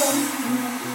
not too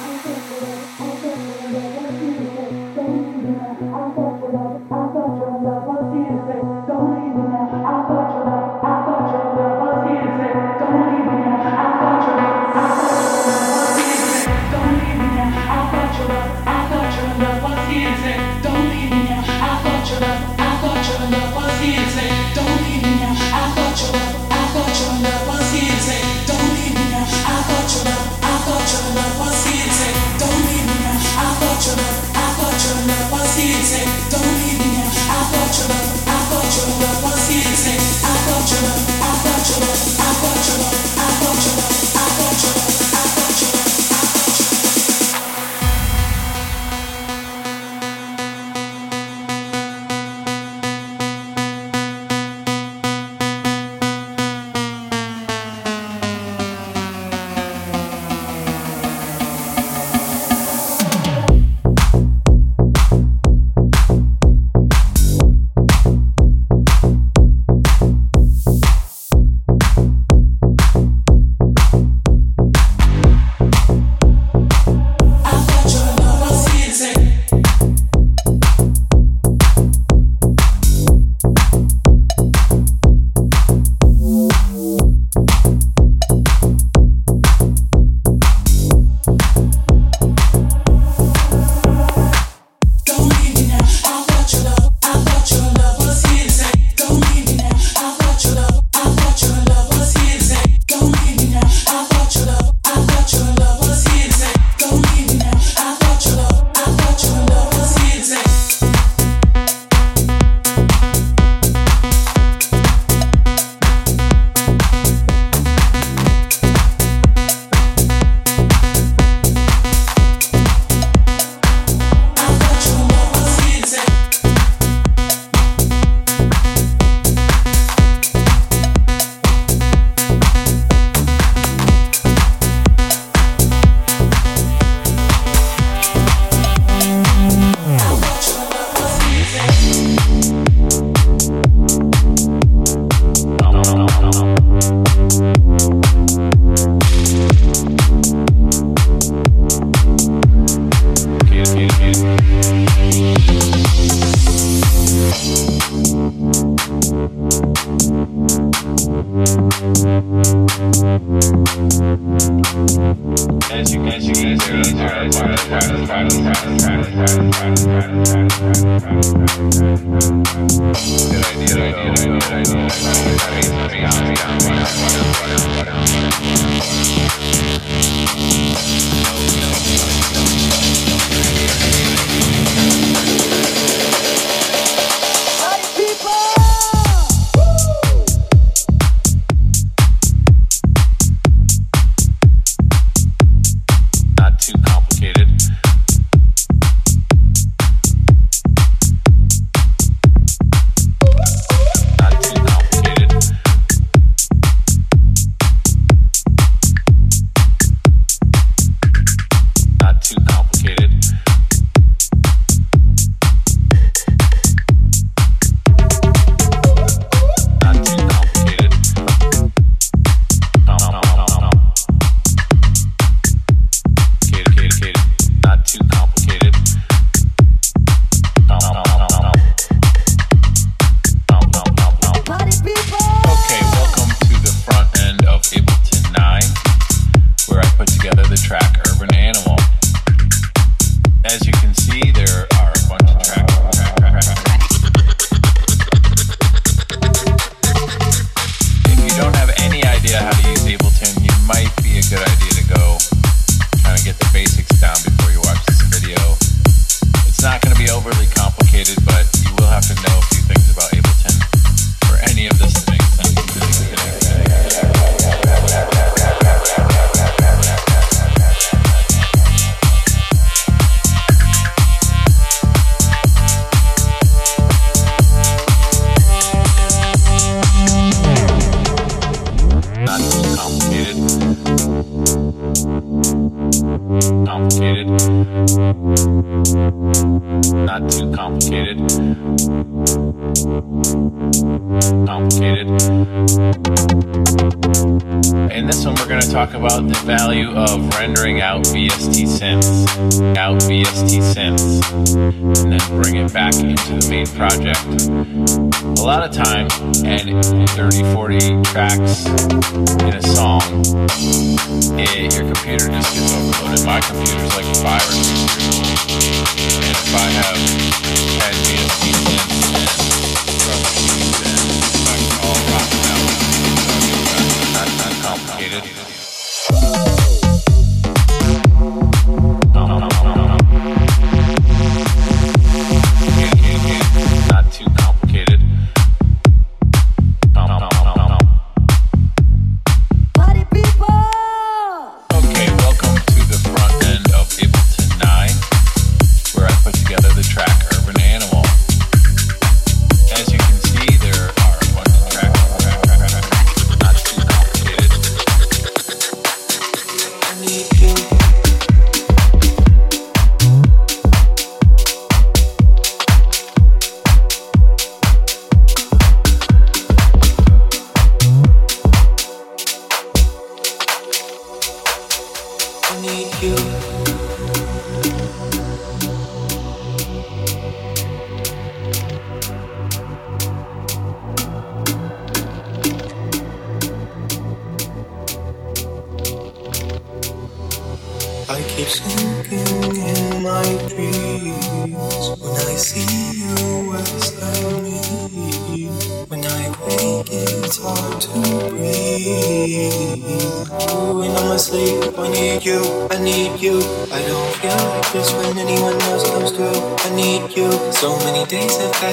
about the value of rendering out VST synths, out VST synths, and then bring it back into the main project. A lot of time, and 30, 40 tracks in a song, it, your computer just gets overloaded. My computer's like five or six and if I have had VST synths and all rock out, not, not complicated.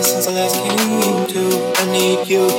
Since I last came to. I need you.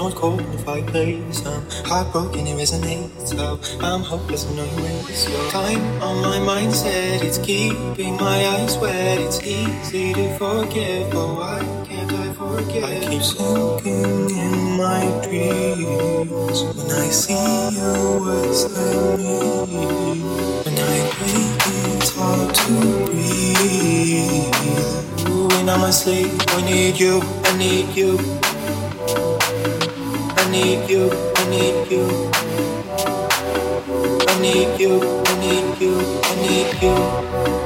Stones cold in the fireplace. I'm heartbroken, it resonates. So I'm hopeless, I know you waste your time on my mindset. It's keeping my eyes wet. It's easy to forget, but why can't I forget? I keep sinking in my dreams when I see you beside me. When I wake, it's hard to breathe. When I'm asleep, I need you, I need you. I need you, I need you. I need you, I need you, I need you.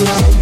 There's